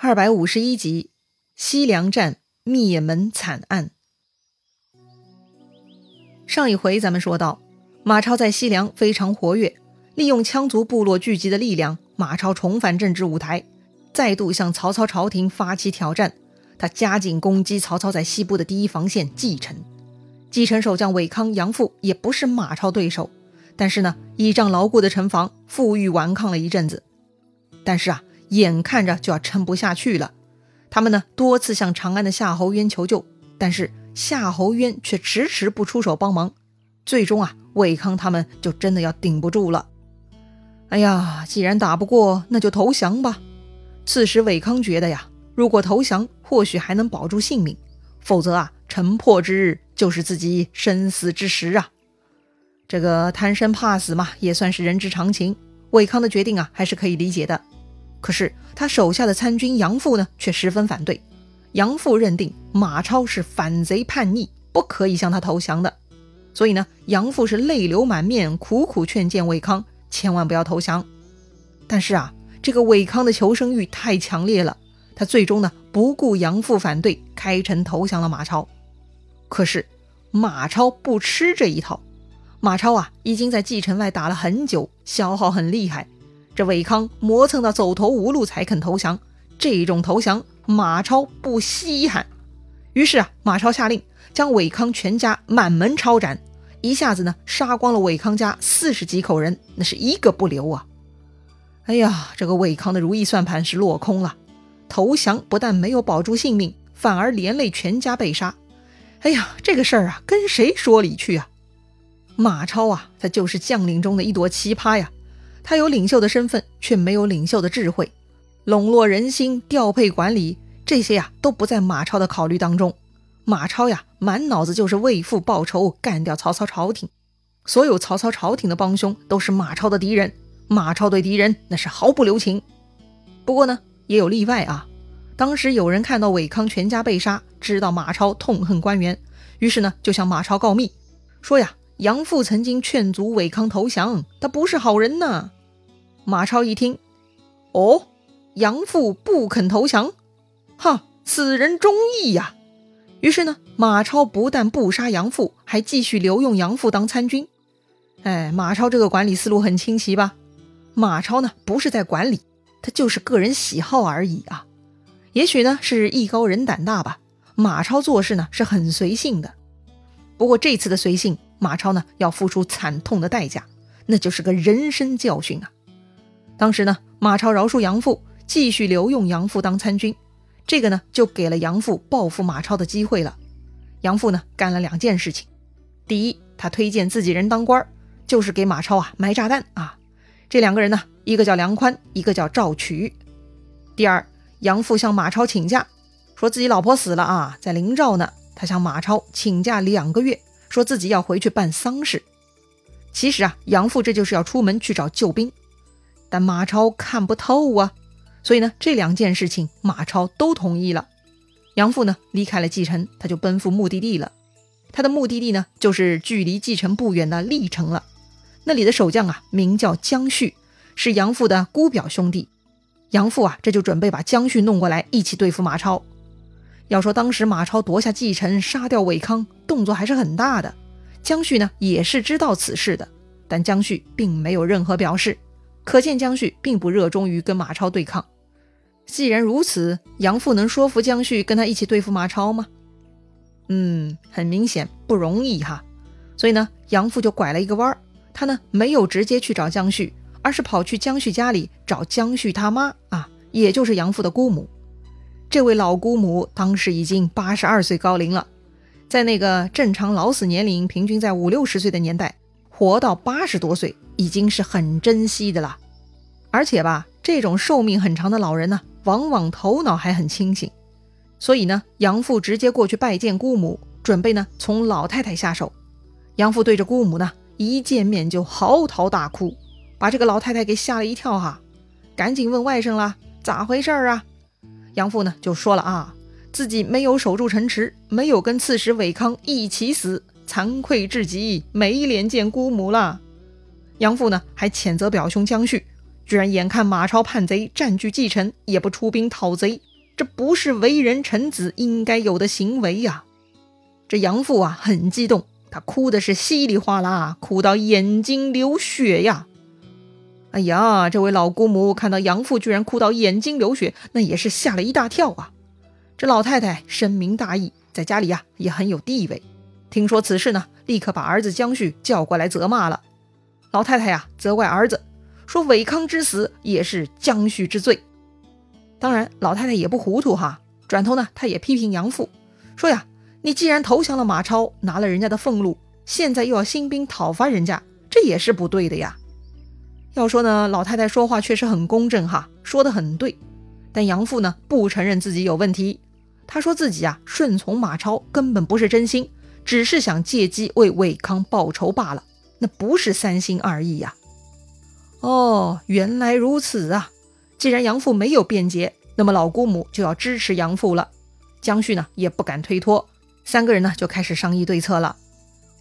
二百五十一集，西凉战灭门惨案。上一回咱们说到，马超在西凉非常活跃，利用羌族部落聚集的力量，马超重返政治舞台，再度向曹操朝廷发起挑战。他加紧攻击曹操在西部的第一防线蓟城。蓟城守将韦康、杨阜也不是马超对手，但是呢，倚仗牢固的城防，负隅顽抗了一阵子。但是啊。眼看着就要撑不下去了，他们呢多次向长安的夏侯渊求救，但是夏侯渊却迟迟不出手帮忙。最终啊，魏康他们就真的要顶不住了。哎呀，既然打不过，那就投降吧。此时韦康觉得呀，如果投降，或许还能保住性命；否则啊，城破之日就是自己生死之时啊。这个贪生怕死嘛，也算是人之常情。韦康的决定啊，还是可以理解的。可是他手下的参军杨阜呢，却十分反对。杨阜认定马超是反贼叛逆，不可以向他投降的。所以呢，杨阜是泪流满面，苦苦劝谏魏康千万不要投降。但是啊，这个韦康的求生欲太强烈了，他最终呢不顾杨阜反对，开城投降了马超。可是马超不吃这一套。马超啊，已经在蓟城外打了很久，消耗很厉害。这韦康磨蹭到走投无路才肯投降，这种投降马超不稀罕。于是啊，马超下令将韦康全家满门抄斩，一下子呢杀光了韦康家四十几口人，那是一个不留啊！哎呀，这个韦康的如意算盘是落空了，投降不但没有保住性命，反而连累全家被杀。哎呀，这个事儿啊，跟谁说理去啊？马超啊，他就是将领中的一朵奇葩呀。他有领袖的身份，却没有领袖的智慧，笼络人心、调配管理这些呀，都不在马超的考虑当中。马超呀，满脑子就是为父报仇，干掉曹操朝廷。所有曹操朝廷的帮凶都是马超的敌人，马超对敌人那是毫不留情。不过呢，也有例外啊。当时有人看到韦康全家被杀，知道马超痛恨官员，于是呢，就向马超告密，说呀，杨阜曾经劝阻韦康投降，他不是好人呐。马超一听，哦，杨阜不肯投降，哈，此人忠义呀。于是呢，马超不但不杀杨阜，还继续留用杨阜当参军。哎，马超这个管理思路很清奇吧？马超呢，不是在管理，他就是个人喜好而已啊。也许呢，是艺高人胆大吧。马超做事呢，是很随性的。不过这次的随性，马超呢，要付出惨痛的代价，那就是个人生教训啊。当时呢，马超饶恕杨阜，继续留用杨阜当参军，这个呢就给了杨阜报复马超的机会了。杨阜呢干了两件事情：第一，他推荐自己人当官，就是给马超啊埋炸弹啊。这两个人呢，一个叫梁宽，一个叫赵渠。第二，杨阜向马超请假，说自己老婆死了啊，在临赵呢，他向马超请假两个月，说自己要回去办丧事。其实啊，杨阜这就是要出门去找救兵。但马超看不透啊，所以呢，这两件事情马超都同意了。杨阜呢离开了蓟城，他就奔赴目的地了。他的目的地呢，就是距离蓟城不远的历城了。那里的守将啊，名叫江旭，是杨阜的姑表兄弟。杨阜啊，这就准备把江旭弄过来，一起对付马超。要说当时马超夺下蓟城，杀掉韦康，动作还是很大的。江旭呢，也是知道此事的，但江旭并没有任何表示。可见江旭并不热衷于跟马超对抗。既然如此，杨父能说服江旭跟他一起对付马超吗？嗯，很明显不容易哈。所以呢，杨父就拐了一个弯儿，他呢没有直接去找江旭，而是跑去江旭家里找江旭他妈啊，也就是杨父的姑母。这位老姑母当时已经八十二岁高龄了，在那个正常老死年龄平均在五六十岁的年代，活到八十多岁。已经是很珍惜的了，而且吧，这种寿命很长的老人呢，往往头脑还很清醒。所以呢，杨父直接过去拜见姑母，准备呢从老太太下手。杨父对着姑母呢，一见面就嚎啕大哭，把这个老太太给吓了一跳哈，赶紧问外甥啦，咋回事啊？杨父呢就说了啊，自己没有守住城池，没有跟刺史韦康一起死，惭愧至极，没脸见姑母了。杨父呢，还谴责表兄江旭，居然眼看马超叛贼占据继承，也不出兵讨贼，这不是为人臣子应该有的行为呀！这杨父啊，很激动，他哭的是稀里哗啦，哭到眼睛流血呀！哎呀，这位老姑母看到杨父居然哭到眼睛流血，那也是吓了一大跳啊！这老太太深明大义，在家里呀也很有地位，听说此事呢，立刻把儿子江旭叫过来责骂了。老太太呀，责怪儿子。说韦康之死也是江旭之罪，当然老太太也不糊涂哈。转头呢，她也批评杨父，说呀，你既然投降了马超，拿了人家的俸禄，现在又要兴兵讨伐人家，这也是不对的呀。要说呢，老太太说话确实很公正哈，说的很对。但杨父呢，不承认自己有问题，他说自己啊顺从马超根本不是真心，只是想借机为韦康报仇罢了，那不是三心二意呀。哦，原来如此啊！既然杨父没有辩解，那么老姑母就要支持杨父了。江旭呢也不敢推脱，三个人呢就开始商议对策了。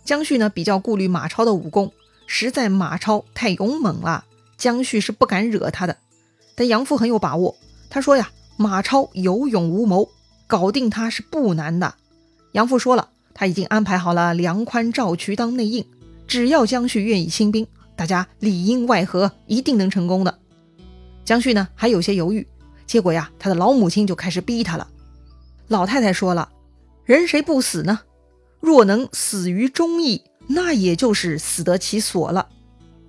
江旭呢比较顾虑马超的武功，实在马超太勇猛了，江旭是不敢惹他的。但杨父很有把握，他说呀，马超有勇无谋，搞定他是不难的。杨父说了，他已经安排好了梁宽、赵渠当内应，只要江旭愿意兴兵。大家里应外合，一定能成功的。江旭呢还有些犹豫，结果呀，他的老母亲就开始逼他了。老太太说了：“人谁不死呢？若能死于忠义，那也就是死得其所了。”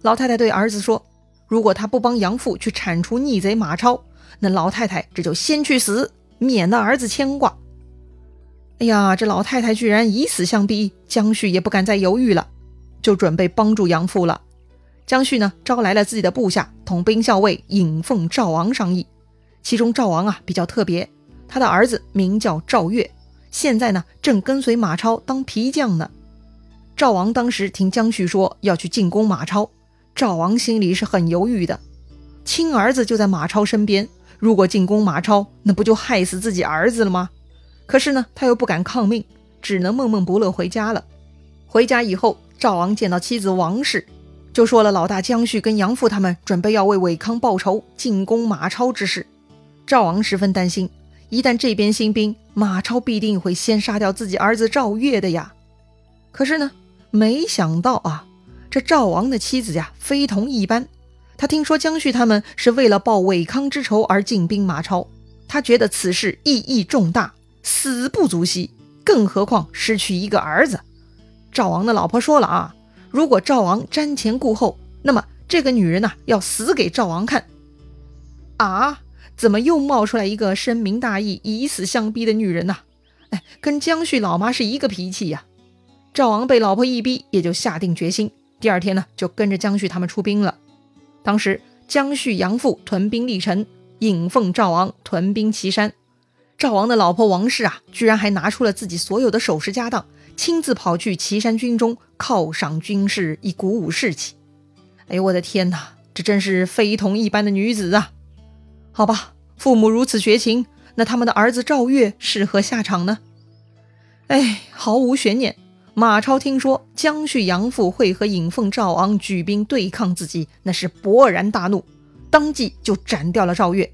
老太太对儿子说：“如果他不帮杨父去铲除逆贼马超，那老太太这就先去死，免得儿子牵挂。”哎呀，这老太太居然以死相逼，江旭也不敢再犹豫了，就准备帮助杨父了。江旭呢，招来了自己的部下统兵校尉尹奉赵昂商议。其中赵昂啊比较特别，他的儿子名叫赵月，现在呢正跟随马超当皮匠呢。赵昂当时听江旭说要去进攻马超，赵昂心里是很犹豫的。亲儿子就在马超身边，如果进攻马超，那不就害死自己儿子了吗？可是呢，他又不敢抗命，只能闷闷不乐回家了。回家以后，赵昂见到妻子王氏。就说了老大江旭跟杨父他们准备要为韦康报仇，进攻马超之事。赵昂十分担心，一旦这边兴兵，马超必定会先杀掉自己儿子赵月的呀。可是呢，没想到啊，这赵王的妻子呀非同一般。他听说江旭他们是为了报韦康之仇而进兵马超，他觉得此事意义重大，死不足惜，更何况失去一个儿子。赵王的老婆说了啊。如果赵王瞻前顾后，那么这个女人呢，要死给赵王看。啊，怎么又冒出来一个深明大义、以死相逼的女人呢？哎，跟江旭老妈是一个脾气呀。赵王被老婆一逼，也就下定决心，第二天呢，就跟着江旭他们出兵了。当时江旭、杨父屯兵历城，尹奉、赵王屯兵岐山。赵王的老婆王氏啊，居然还拿出了自己所有的首饰家当。亲自跑去岐山军中犒赏军士，以鼓舞士气。哎呦，我的天哪，这真是非同一般的女子啊！好吧，父母如此绝情，那他们的儿子赵月是何下场呢？哎，毫无悬念，马超听说江旭杨父会和尹奉赵昂举兵对抗自己，那是勃然大怒，当即就斩掉了赵月。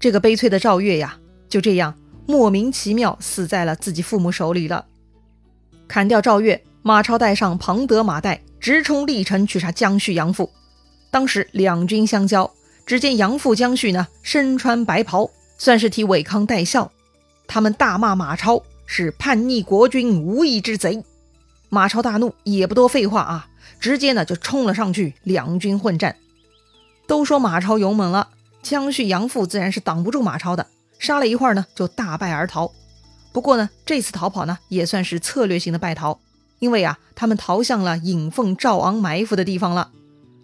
这个悲催的赵月呀，就这样莫名其妙死在了自己父母手里了。砍掉赵月，马超带上庞德、马岱，直冲历城去杀江旭、杨父。当时两军相交，只见杨父江旭呢身穿白袍，算是替韦康带孝。他们大骂马超是叛逆国君、无义之贼。马超大怒，也不多废话啊，直接呢就冲了上去，两军混战。都说马超勇猛了，江旭、杨父自然是挡不住马超的，杀了一会儿呢，就大败而逃。不过呢，这次逃跑呢也算是策略性的败逃，因为啊，他们逃向了尹奉、赵昂埋伏的地方了。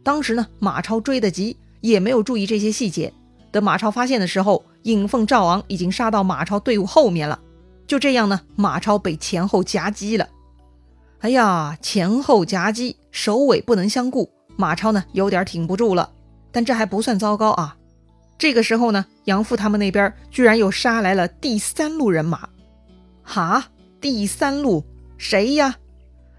当时呢，马超追得急，也没有注意这些细节。等马超发现的时候，尹奉、赵昂已经杀到马超队伍后面了。就这样呢，马超被前后夹击了。哎呀，前后夹击，首尾不能相顾，马超呢有点挺不住了。但这还不算糟糕啊。这个时候呢，杨父他们那边居然又杀来了第三路人马。哈，第三路谁呀？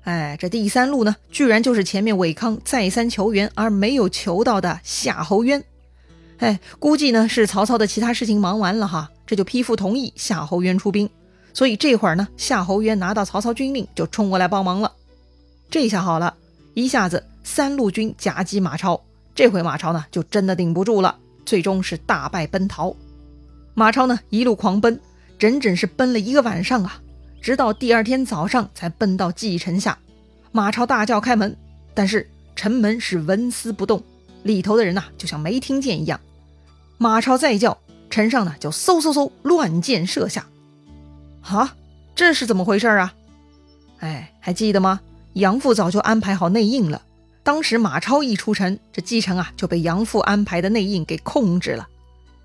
哎，这第三路呢，居然就是前面韦康再三求援而没有求到的夏侯渊。哎，估计呢是曹操的其他事情忙完了哈，这就批复同意夏侯渊出兵。所以这会儿呢，夏侯渊拿到曹操军令就冲过来帮忙了。这下好了，一下子三路军夹击马超，这回马超呢就真的顶不住了，最终是大败奔逃。马超呢一路狂奔，整整是奔了一个晚上啊。直到第二天早上才奔到蓟城下，马超大叫开门，但是城门是纹丝不动，里头的人呐就像没听见一样。马超再叫，城上呢就嗖嗖嗖乱箭射下。啊，这是怎么回事啊？哎，还记得吗？杨父早就安排好内应了。当时马超一出城，这蓟城啊就被杨父安排的内应给控制了。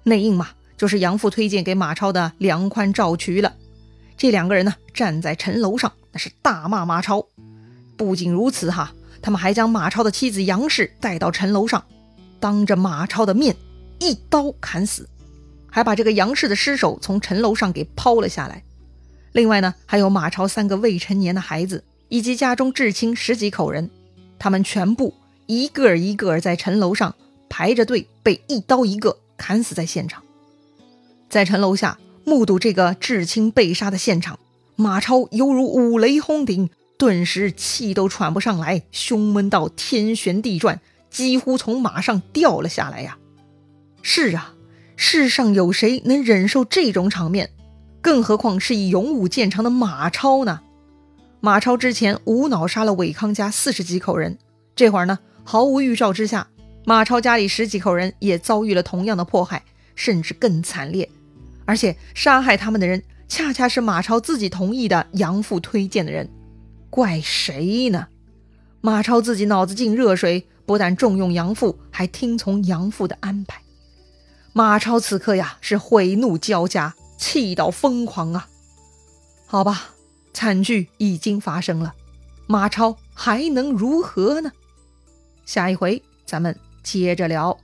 内应嘛，就是杨父推荐给马超的梁宽、赵渠了。这两个人呢，站在城楼上，那是大骂马超。不仅如此哈，他们还将马超的妻子杨氏带到城楼上，当着马超的面一刀砍死，还把这个杨氏的尸首从城楼上给抛了下来。另外呢，还有马超三个未成年的孩子，以及家中至亲十几口人，他们全部一个一个在城楼上排着队，被一刀一个砍死在现场，在城楼下。目睹这个至亲被杀的现场，马超犹如五雷轰顶，顿时气都喘不上来，胸闷到天旋地转，几乎从马上掉了下来呀！是啊，世上有谁能忍受这种场面？更何况是以勇武见长的马超呢？马超之前无脑杀了韦康家四十几口人，这会儿呢，毫无预兆之下，马超家里十几口人也遭遇了同样的迫害，甚至更惨烈。而且杀害他们的人，恰恰是马超自己同意的杨父推荐的人，怪谁呢？马超自己脑子进热水，不但重用杨父，还听从杨父的安排。马超此刻呀，是悔怒交加，气到疯狂啊！好吧，惨剧已经发生了，马超还能如何呢？下一回咱们接着聊。